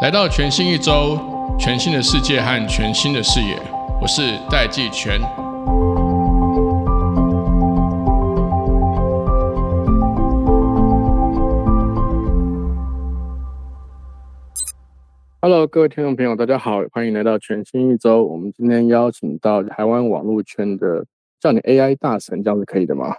来到全新一周，全新的世界和全新的视野，我是戴季全。Hello，各位听众朋友，大家好，欢迎来到全新一周。我们今天邀请到台湾网络圈的叫你 AI 大神，这样是可以的吗？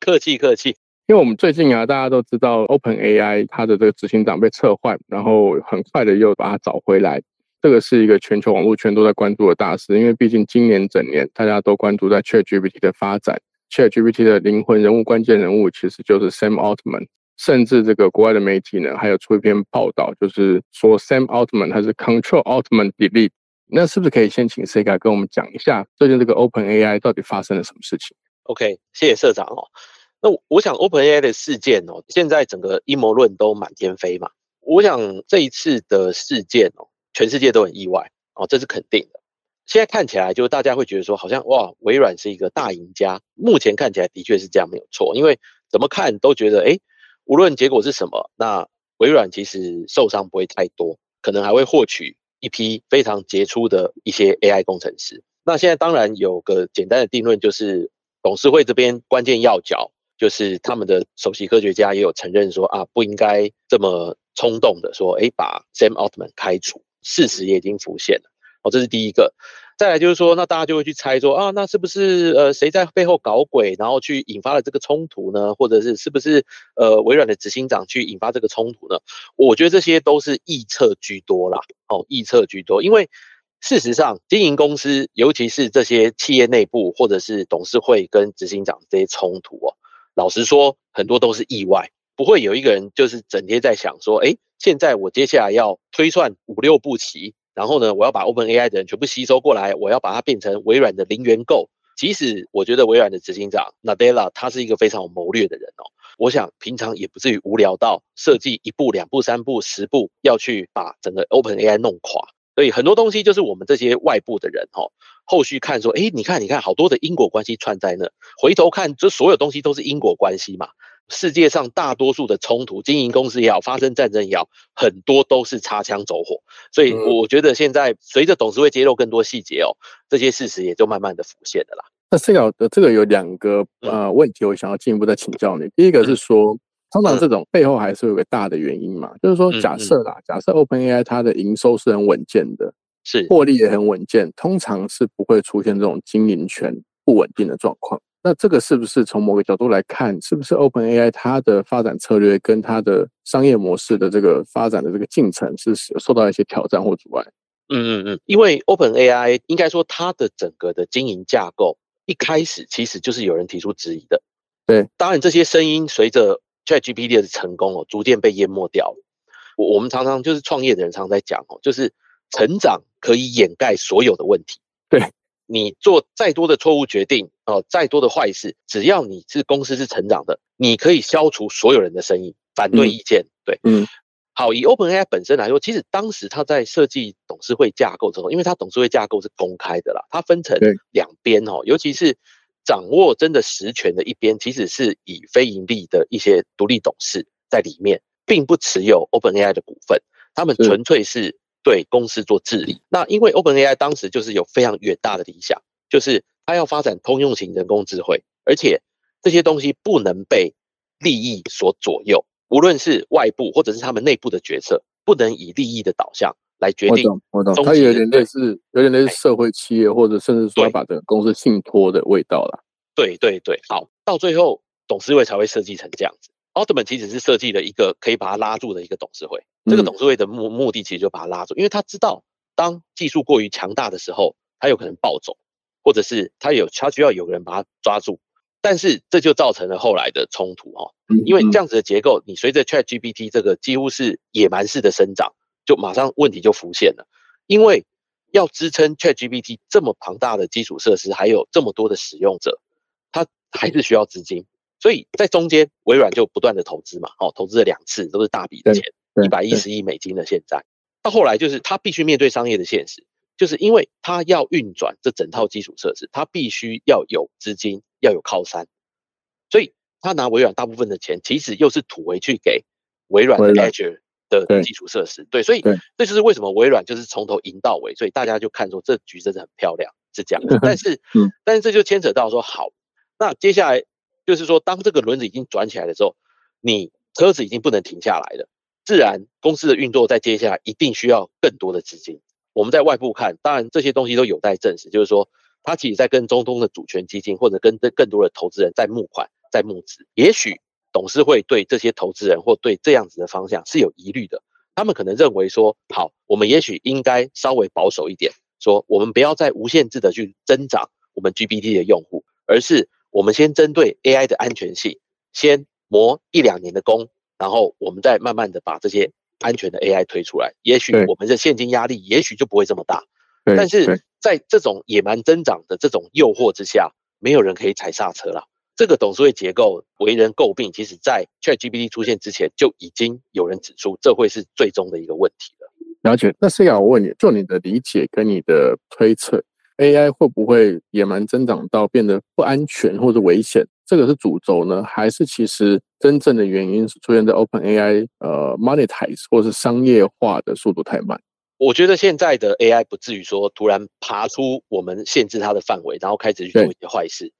客 气客气，因为我们最近啊，大家都知道 Open AI 它的这个执行长被撤换，然后很快的又把它找回来，这个是一个全球网络圈都在关注的大事。因为毕竟今年整年大家都关注在 ChatGPT 的发展，ChatGPT 的灵魂人物、关键人物其实就是 Sam Altman。甚至这个国外的媒体呢，还有出一篇报道，就是说 Sam Altman 他是 Control Altman Delete。那是不是可以先请 Sega 跟我们讲一下最近这个 Open AI 到底发生了什么事情？OK，谢谢社长哦。那我想 Open AI 的事件哦，现在整个阴谋论都满天飞嘛。我想这一次的事件哦，全世界都很意外哦，这是肯定的。现在看起来，就大家会觉得说，好像哇，微软是一个大赢家。目前看起来的确是这样，没有错。因为怎么看都觉得，哎。无论结果是什么，那微软其实受伤不会太多，可能还会获取一批非常杰出的一些 AI 工程师。那现在当然有个简单的定论，就是董事会这边关键要角，就是他们的首席科学家也有承认说啊，不应该这么冲动的说，哎，把 Sam Altman 开除。事实也已经浮现了，哦，这是第一个。再来就是说，那大家就会去猜说啊，那是不是呃谁在背后搞鬼，然后去引发了这个冲突呢？或者是是不是呃微软的执行长去引发这个冲突呢？我觉得这些都是臆测居多啦，哦，臆测居多。因为事实上，经营公司，尤其是这些企业内部或者是董事会跟执行长这些冲突哦，老实说，很多都是意外，不会有一个人就是整天在想说，哎，现在我接下来要推算五六步棋。然后呢，我要把 Open AI 的人全部吸收过来，我要把它变成微软的零元购。即使我觉得微软的执行长 Nadella 他是一个非常有谋略的人哦，我想平常也不至于无聊到设计一步、两步、三步、十步要去把整个 Open AI 弄垮。所以很多东西就是我们这些外部的人哦，后续看说，哎，你看，你看，好多的因果关系串在那，回头看，这所有东西都是因果关系嘛。世界上大多数的冲突，经营公司也好，发生战争也好，很多都是擦枪走火。所以我觉得现在随着董事会揭露更多细节哦，这些事实也就慢慢的浮现了啦。那这个这个有两个呃问题，我想要进一步再请教你。第一个是说，通常这种背后还是有个大的原因嘛，就是说假设啦，假设 OpenAI 它的营收是很稳健的，是获利也很稳健，通常是不会出现这种经营权不稳定的状况。那这个是不是从某个角度来看，是不是 Open AI 它的发展策略跟它的商业模式的这个发展的这个进程是受到一些挑战或阻碍？嗯嗯嗯，因为 Open AI 应该说它的整个的经营架构一开始其实就是有人提出质疑的。对，当然这些声音随着 ChatGPT 的成功哦，逐渐被淹没掉了。我我们常常就是创业的人常在讲哦，就是成长可以掩盖所有的问题。对。你做再多的错误决定哦，再多的坏事，只要你是公司是成长的，你可以消除所有人的声音、反对意见。对，嗯，好，以 OpenAI 本身来说，其实当时他在设计董事会架构之后，因为它董事会架构是公开的啦，它分成两边哦，尤其是掌握真的实权的一边，其实是以非盈利的一些独立董事在里面，并不持有 OpenAI 的股份，他们纯粹是。对公司做治理，那因为 OpenAI 当时就是有非常远大的理想，就是它要发展通用型人工智慧，而且这些东西不能被利益所左右，无论是外部或者是他们内部的决策，不能以利益的导向来决定。我懂，我懂，它有点类似，有点类似社会企业，或者甚至说把整个公司信托的味道啦。对对对，好，到最后董事会才会设计成这样子。奥特曼其实是设计了一个可以把它拉住的一个董事会，这个董事会的目目的其实就把它拉住，因为他知道当技术过于强大的时候，他有可能暴走，或者是他有他需要有个人把他抓住，但是这就造成了后来的冲突哦，因为这样子的结构，你随着 Chat GPT 这个几乎是野蛮式的生长，就马上问题就浮现了，因为要支撑 Chat GPT 这么庞大的基础设施，还有这么多的使用者，它还是需要资金。所以在中间，微软就不断的投资嘛，哦，投资了两次，都是大笔的钱，一百一十亿美金的现在。到后来就是他必须面对商业的现实，就是因为他要运转这整套基础设施，他必须要有资金，要有靠山。所以他拿微软大部分的钱，其实又是吐回去给微软的 Azure 的基础设施。对，所以这就是为什么微软就是从头赢到尾，所以大家就看说这局真的很漂亮，是这样。但是，但是这就牵扯到说，好，那接下来就是说，当这个轮子已经转起来的时候，你车子已经不能停下来了，自然公司的运作在接下来一定需要更多的资金。我们在外部看，当然这些东西都有待证实，就是说，他其实在跟中东的主权基金或者跟更多的投资人在募款。在募资，也许董事会对这些投资人或对这样子的方向是有疑虑的。他们可能认为说，好，我们也许应该稍微保守一点，说我们不要再无限制的去增长我们 GPT 的用户，而是我们先针对 AI 的安全性，先磨一两年的功，然后我们再慢慢的把这些安全的 AI 推出来。也许我们的现金压力也许就不会这么大。但是在这种野蛮增长的这种诱惑之下，没有人可以踩刹车了。这个董事会结构为人诟病，其实在 ChatGPT 出现之前就已经有人指出，这会是最终的一个问题了。了解。那是要我问你，就你的理解跟你的推测，AI 会不会野蛮增长到变得不安全或者危险？这个是主轴呢，还是其实真正的原因是出现在 OpenAI 呃 monetize 或是商业化的速度太慢？我觉得现在的 AI 不至于说突然爬出我们限制它的范围，然后开始去做一些坏事。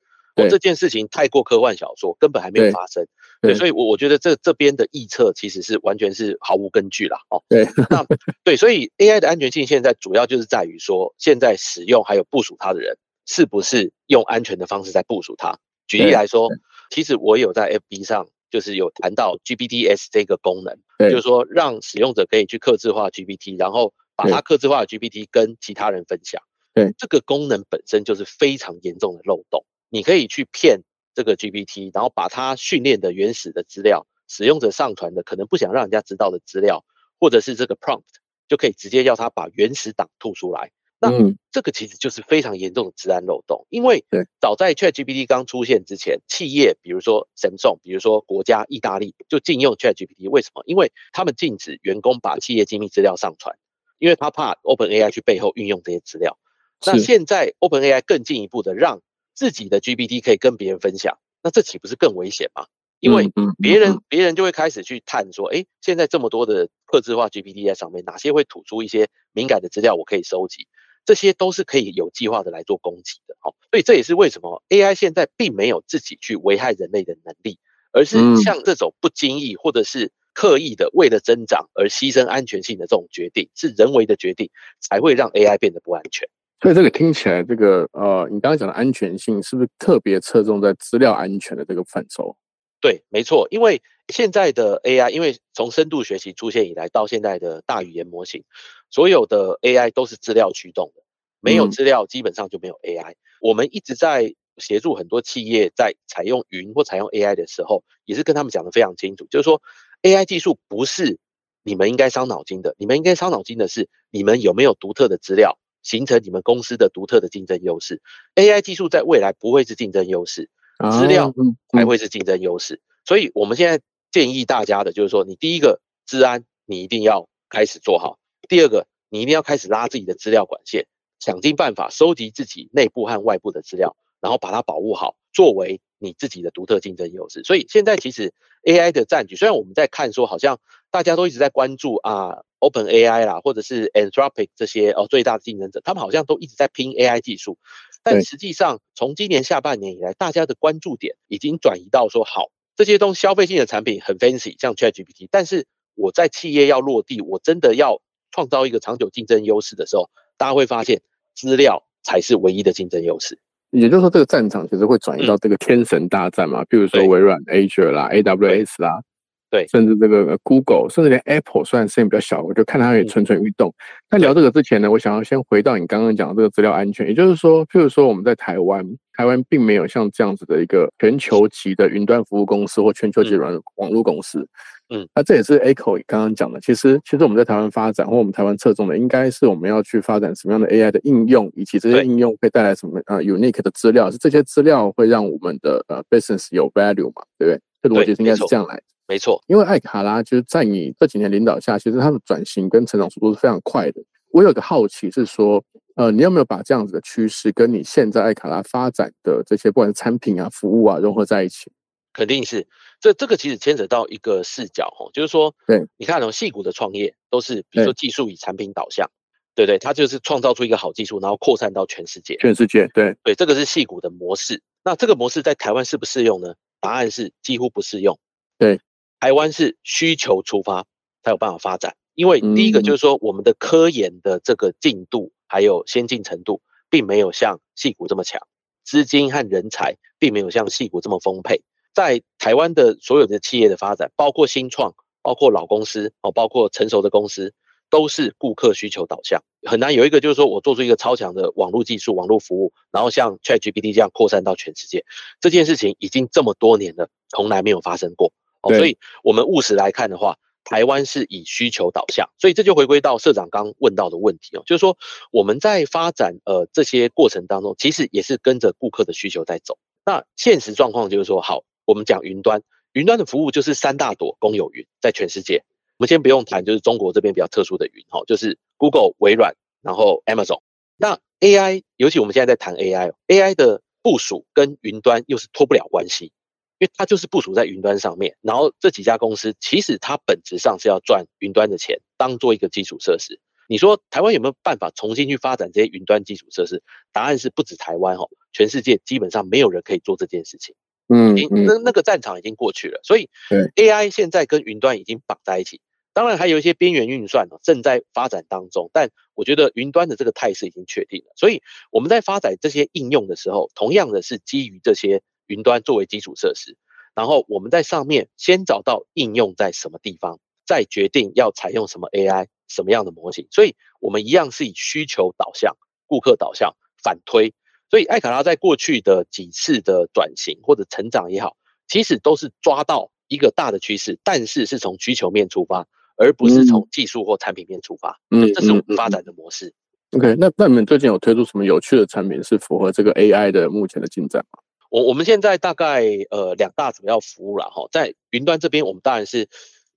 这件事情太过科幻小说，根本还没有发生。对，所以，我我觉得这这边的臆测其实是完全是毫无根据啦。哦，对，那对，所以 AI 的安全性现在主要就是在于说，现在使用还有部署它的人，是不是用安全的方式在部署它？举例来说，其实我有在 FB 上就是有谈到 GPTs 这个功能，就是说让使用者可以去克制化 GPT，然后把它克制化的 GPT 跟其他人分享。对，这个功能本身就是非常严重的漏洞。你可以去骗这个 GPT，然后把它训练的原始的资料，使用者上传的可能不想让人家知道的资料，或者是这个 prompt，就可以直接要它把原始档吐出来。那这个其实就是非常严重的治安漏洞。因为早在 ChatGPT 刚出现之前，企业比如说 Samsung，比如说国家意大利就禁用 ChatGPT。为什么？因为他们禁止员工把企业机密资料上传，因为他怕 OpenAI 去背后运用这些资料。那现在 OpenAI 更进一步的让自己的 GPT 可以跟别人分享，那这岂不是更危险吗？因为别人别人就会开始去探说，哎，现在这么多的客制化 GPT 在上面，哪些会吐出一些敏感的资料，我可以收集，这些都是可以有计划的来做攻击的。好，所以这也是为什么 AI 现在并没有自己去危害人类的能力，而是像这种不经意或者是刻意的为了增长而牺牲安全性的这种决定，是人为的决定，才会让 AI 变得不安全。所以这个听起来，这个呃，你刚刚讲的安全性是不是特别侧重在资料安全的这个范畴？对，没错，因为现在的 AI，因为从深度学习出现以来到现在的大语言模型，所有的 AI 都是资料驱动的，没有资料基本上就没有 AI。我们一直在协助很多企业在采用云或采用 AI 的时候，也是跟他们讲的非常清楚，就是说 AI 技术不是你们应该伤脑筋的，你们应该伤脑筋的是你们有没有独特的资料。形成你们公司的独特的竞争优势。AI 技术在未来不会是竞争优势，资料才会是竞争优势。所以，我们现在建议大家的就是说，你第一个，治安你一定要开始做好；第二个，你一定要开始拉自己的资料管线，想尽办法收集自己内部和外部的资料，然后把它保护好，作为你自己的独特竞争优势。所以，现在其实 AI 的占据，虽然我们在看说，好像大家都一直在关注啊。Open AI 啦，或者是 Anthropic 这些哦，最大的竞争者，他们好像都一直在拼 AI 技术，但实际上从今年下半年以来，大家的关注点已经转移到说，好，这些东消费性的产品很 fancy，像 ChatGPT，但是我在企业要落地，我真的要创造一个长久竞争优势的时候，大家会发现资料才是唯一的竞争优势。也就是说，这个战场其实会转移到这个天神大战嘛，比如说微软 Azure 啦，AWS 啦。对，甚至这个 Google，甚至连 Apple，虽然声音比较小，我就看它也蠢蠢欲动。在聊这个之前呢，我想要先回到你刚刚讲的这个资料安全，也就是说，譬如说我们在台湾，台湾并没有像这样子的一个全球级的云端服务公司或全球级软网络公司。嗯，那这也是 Echo 刚刚讲的。其实，其实我们在台湾发展或我们台湾侧重的，应该是我们要去发展什么样的 AI 的应用，以及这些应用会带来什么呃 unique 的资料，是这些资料会让我们的呃 business 有 value 嘛？对不对？这逻辑应该是这样来。没错，因为艾卡拉就是在你这几年领导下，其实它的转型跟成长速度是非常快的。我有个好奇是说，呃，你有没有把这样子的趋势跟你现在艾卡拉发展的这些不管是产品啊、服务啊融合在一起？肯定是。这这个其实牵扯到一个视角哦，就是说，对，你看哦，细股的创业都是比如说技术与产品导向，对对，它就是创造出一个好技术，然后扩散到全世界。全世界，对对，这个是细股的模式。那这个模式在台湾适不适用呢？答案是几乎不适用。对，台湾是需求出发才有办法发展，因为第一个就是说，我们的科研的这个进度还有先进程度，并没有像戏股这么强，资金和人才并没有像戏股这么丰沛。在台湾的所有的企业的发展，包括新创，包括老公司哦，包括成熟的公司，都是顾客需求导向，很难有一个就是说我做出一个超强的网络技术、网络服务，然后像 ChatGPT 这样扩散到全世界。这件事情已经这么多年了，从来没有发生过哦。所以，我们务实来看的话，台湾是以需求导向，所以这就回归到社长刚问到的问题哦，就是说我们在发展呃这些过程当中，其实也是跟着顾客的需求在走。那现实状况就是说，好。我们讲云端，云端的服务就是三大朵公有云，在全世界。我们先不用谈，就是中国这边比较特殊的云，哈，就是 Google、微软，然后 Amazon。那 AI，尤其我们现在在谈 AI，AI 的部署跟云端又是脱不了关系，因为它就是部署在云端上面。然后这几家公司其实它本质上是要赚云端的钱，当做一个基础设施。你说台湾有没有办法重新去发展这些云端基础设施？答案是不止台湾，哈，全世界基本上没有人可以做这件事情。嗯，那那个战场已经过去了，所以 AI 现在跟云端已经绑在一起。当然还有一些边缘运算呢，正在发展当中。但我觉得云端的这个态势已经确定了。所以我们在发展这些应用的时候，同样的是基于这些云端作为基础设施，然后我们在上面先找到应用在什么地方，再决定要采用什么 AI 什么样的模型。所以我们一样是以需求导向、顾客导向反推。所以艾卡拉在过去的几次的转型或者成长也好，其实都是抓到一个大的趋势，但是是从需求面出发，而不是从技术或产品面出发。嗯，这是我们发展的模式。OK，那那你们最近有推出什么有趣的产品是符合这个 AI 的目前的进展吗？我我们现在大概呃两大主要服务了哈，在云端这边，我们当然是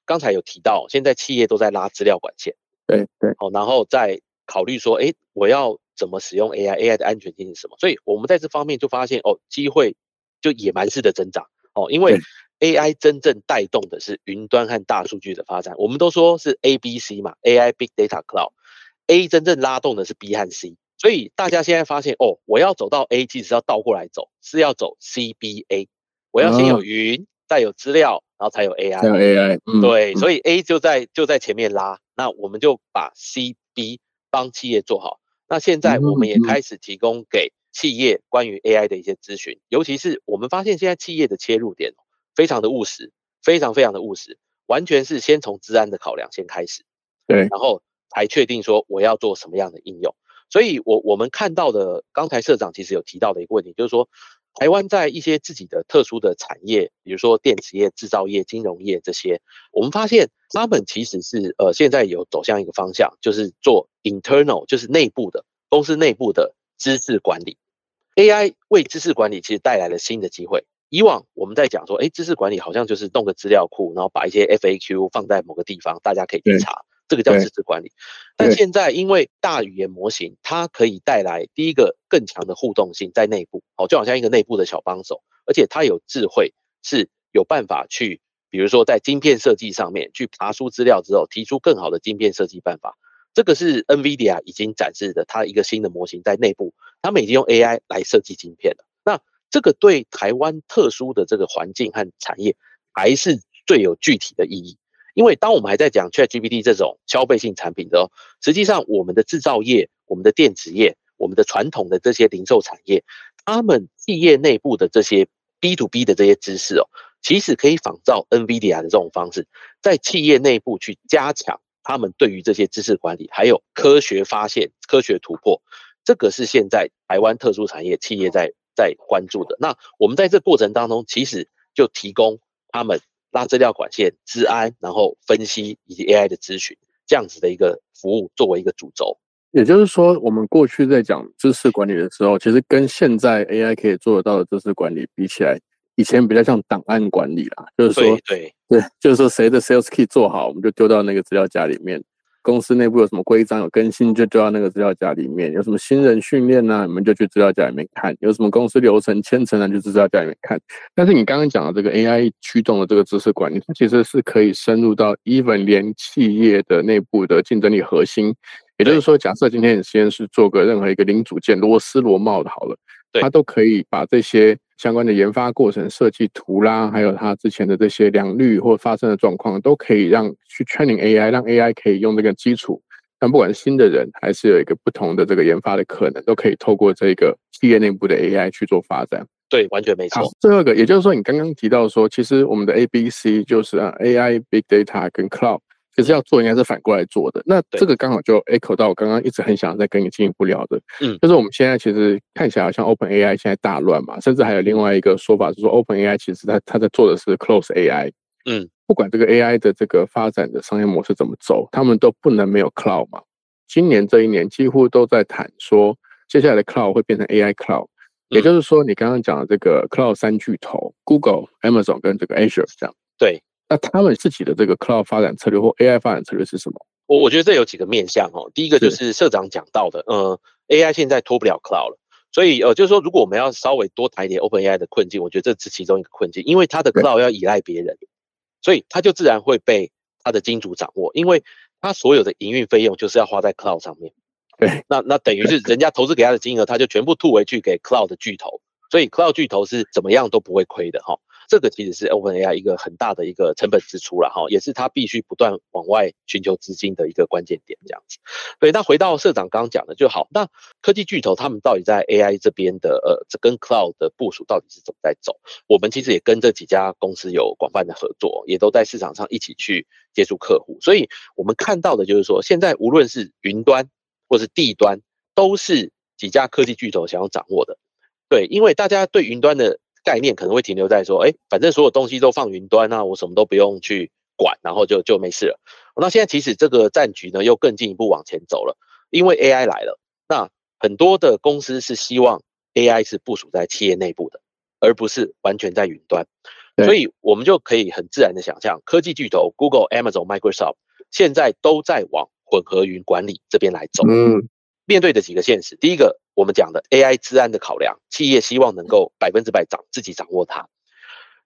刚才有提到，现在企业都在拉资料管线，对对，哦，然后再考虑说，哎，我要。怎么使用 AI？AI 的安全性是什么？所以我们在这方面就发现哦，机会就野蛮式的增长哦，因为 AI 真正带动的是云端和大数据的发展。我们都说是 A、B、C 嘛，AI、Big Data、Cloud，A 真正拉动的是 B 和 C。所以大家现在发现哦，我要走到 A，其实要倒过来走，是要走 CBA。我要先有云，再有资料，然后才有 AI。有 AI，对，所以 A 就在就在前面拉，那我们就把 CB 帮企业做好。那现在我们也开始提供给企业关于 AI 的一些咨询，尤其是我们发现现在企业的切入点非常的务实，非常非常的务实，完全是先从治安的考量先开始，对，然后才确定说我要做什么样的应用。所以，我我们看到的刚才社长其实有提到的一个问题，就是说台湾在一些自己的特殊的产业，比如说电子业、制造业、金融业这些，我们发现他们其实是呃现在有走向一个方向，就是做。internal 就是内部的公司内部的知识管理，AI 为知识管理其实带来了新的机会。以往我们在讲说，哎，知识管理好像就是弄个资料库，然后把一些 FAQ 放在某个地方，大家可以去查，这个叫知识管理。但现在因为大语言模型，它可以带来第一个更强的互动性在内部，哦，就好像一个内部的小帮手，而且它有智慧，是有办法去，比如说在晶片设计上面去爬出资料之后，提出更好的晶片设计办法。这个是 NVIDIA 已经展示的，它一个新的模型在内部，他们已经用 AI 来设计晶片了。那这个对台湾特殊的这个环境和产业，还是最有具体的意义。因为当我们还在讲 ChatGPT 这种消费性产品的，实际上我们的制造业、我们的电子业、我们的传统的这些零售产业，他们企业内部的这些 B to B 的这些知识哦，其实可以仿照 NVIDIA 的这种方式，在企业内部去加强。他们对于这些知识管理，还有科学发现、科学突破，这个是现在台湾特殊产业企业在在关注的。那我们在这过程当中，其实就提供他们拉资料管线、治安，然后分析以及 AI 的咨询这样子的一个服务作为一个主轴。也就是说，我们过去在讲知识管理的时候，其实跟现在 AI 可以做得到的知识管理比起来。以前比较像档案管理啦，就是说，对对，就是说谁的 sales key 做好，我们就丢到那个资料夹里面。公司内部有什么规章有更新，就丢到那个资料夹里面；有什么新人训练呢，你们就去资料夹里面看；有什么公司流程签成呢，就资料夹里面看。但是你刚刚讲的这个 AI 驱动的这个知识管理，它其实是可以深入到 even 连企业的内部的竞争力核心。也就是说，假设今天你实验室做个任何一个零组件螺丝螺帽的，好了，它都可以把这些相关的研发过程、设计图啦，还有它之前的这些良率或发生的状况，都可以让去 training AI，让 AI 可以用这个基础。但不管是新的人，还是有一个不同的这个研发的可能，都可以透过这个企业内部的 AI 去做发展。对，完全没错。最后一个，也就是说，你刚刚提到说，其实我们的 A、B、C 就是啊 AI、Big Data 跟 Cloud。其实要做应该是反过来做的，那这个刚好就 echo 到我刚刚一直很想再跟你进一步聊的，嗯，就是我们现在其实看起来好像 Open AI 现在大乱嘛，甚至还有另外一个说法是说 Open AI 其实它它在做的是 Close AI，嗯，不管这个 AI 的这个发展的商业模式怎么走，他们都不能没有 Cloud 嘛。今年这一年几乎都在谈说，接下来的 Cloud 会变成 AI Cloud，也就是说你刚刚讲的这个 Cloud 三巨头 Google、Amazon 跟这个 Azure 这样，对。那他们自己的这个 cloud 发展策略或 AI 发展策略是什么？我我觉得这有几个面向哦。第一个就是社长讲到的，呃，AI 现在脱不了 cloud 了，所以呃，就是说，如果我们要稍微多谈一点 OpenAI 的困境，我觉得这是其中一个困境，因为它的 cloud 要依赖别人，所以它就自然会被它的金主掌握，因为它所有的营运费用就是要花在 cloud 上面。对，那那等于是人家投资给他的金额，他就全部吐回去给 cloud 的巨头，所以 cloud 巨头是怎么样都不会亏的哈。这个其实是 OpenAI 一个很大的一个成本支出了哈，也是它必须不断往外寻求资金的一个关键点，这样子。对，那回到社长刚刚讲的就好。那科技巨头他们到底在 AI 这边的呃，这跟 Cloud 的部署到底是怎么在走？我们其实也跟这几家公司有广泛的合作，也都在市场上一起去接触客户。所以我们看到的就是说，现在无论是云端或是地端，都是几家科技巨头想要掌握的。对，因为大家对云端的概念可能会停留在说，哎，反正所有东西都放云端啊，我什么都不用去管，然后就就没事了。那现在其实这个战局呢又更进一步往前走了，因为 AI 来了，那很多的公司是希望 AI 是部署在企业内部的，而不是完全在云端。所以我们就可以很自然的想象，科技巨头 Google、Amazon、Microsoft 现在都在往混合云管理这边来走。嗯，面对的几个现实，第一个。我们讲的 AI 治安的考量，企业希望能够百分之百掌自己掌握它。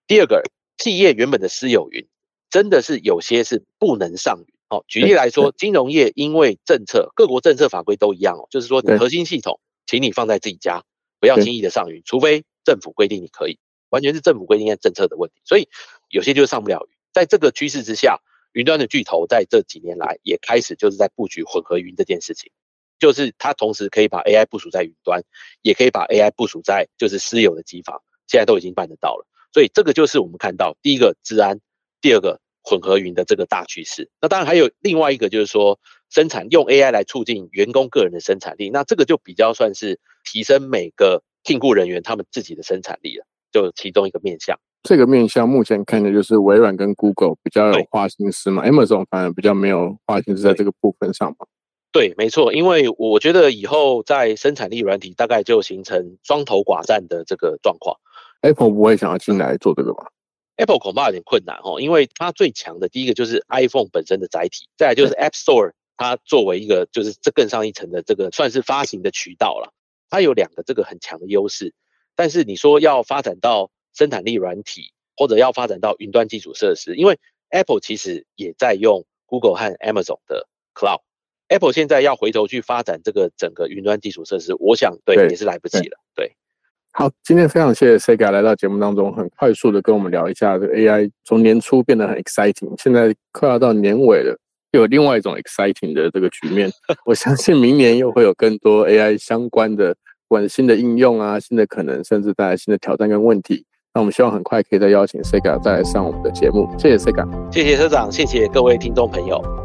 第二个，企业原本的私有云，真的是有些是不能上云。哦，举例来说，金融业因为政策，各国政策法规都一样哦，就是说你核心系统，请你放在自己家，不要轻易的上云，除非政府规定你可以，完全是政府规定跟政策的问题。所以有些就是上不了云。在这个趋势之下，云端的巨头在这几年来也开始就是在布局混合云这件事情。就是它同时可以把 AI 部署在云端，也可以把 AI 部署在就是私有的机房，现在都已经办得到了。所以这个就是我们看到第一个治安，第二个混合云的这个大趋势。那当然还有另外一个就是说生产用 AI 来促进员工个人的生产力，那这个就比较算是提升每个聘雇人员他们自己的生产力了，就其中一个面向。这个面向目前看的就是微软跟 Google 比较有花心思嘛，Amazon 反而比较没有花心思在这个部分上嘛。对，没错，因为我觉得以后在生产力软体大概就形成双头寡占的这个状况。Apple 不会想要进来做这个吧？Apple 恐怕有点困难哦，因为它最强的第一个就是 iPhone 本身的载体，再来就是 App Store，它作为一个就是这更上一层的这个算是发行的渠道了，它有两个这个很强的优势。但是你说要发展到生产力软体，或者要发展到云端基础设施，因为 Apple 其实也在用 Google 和 Amazon 的 Cloud。Apple 现在要回头去发展这个整个云端基础设施，我想对也是来不及了。对，好，今天非常谢谢 Sega 来到节目当中，很快速的跟我们聊一下这个 AI 从年初变得很 exciting，现在快要到年尾了，又有另外一种 exciting 的这个局面。我相信明年又会有更多 AI 相关的，不管是新的应用啊、新的可能，甚至带来新的挑战跟问题。那我们希望很快可以再邀请 Sega 再来上我们的节目。谢谢 Sega，谢谢社长，谢谢各位听众朋友。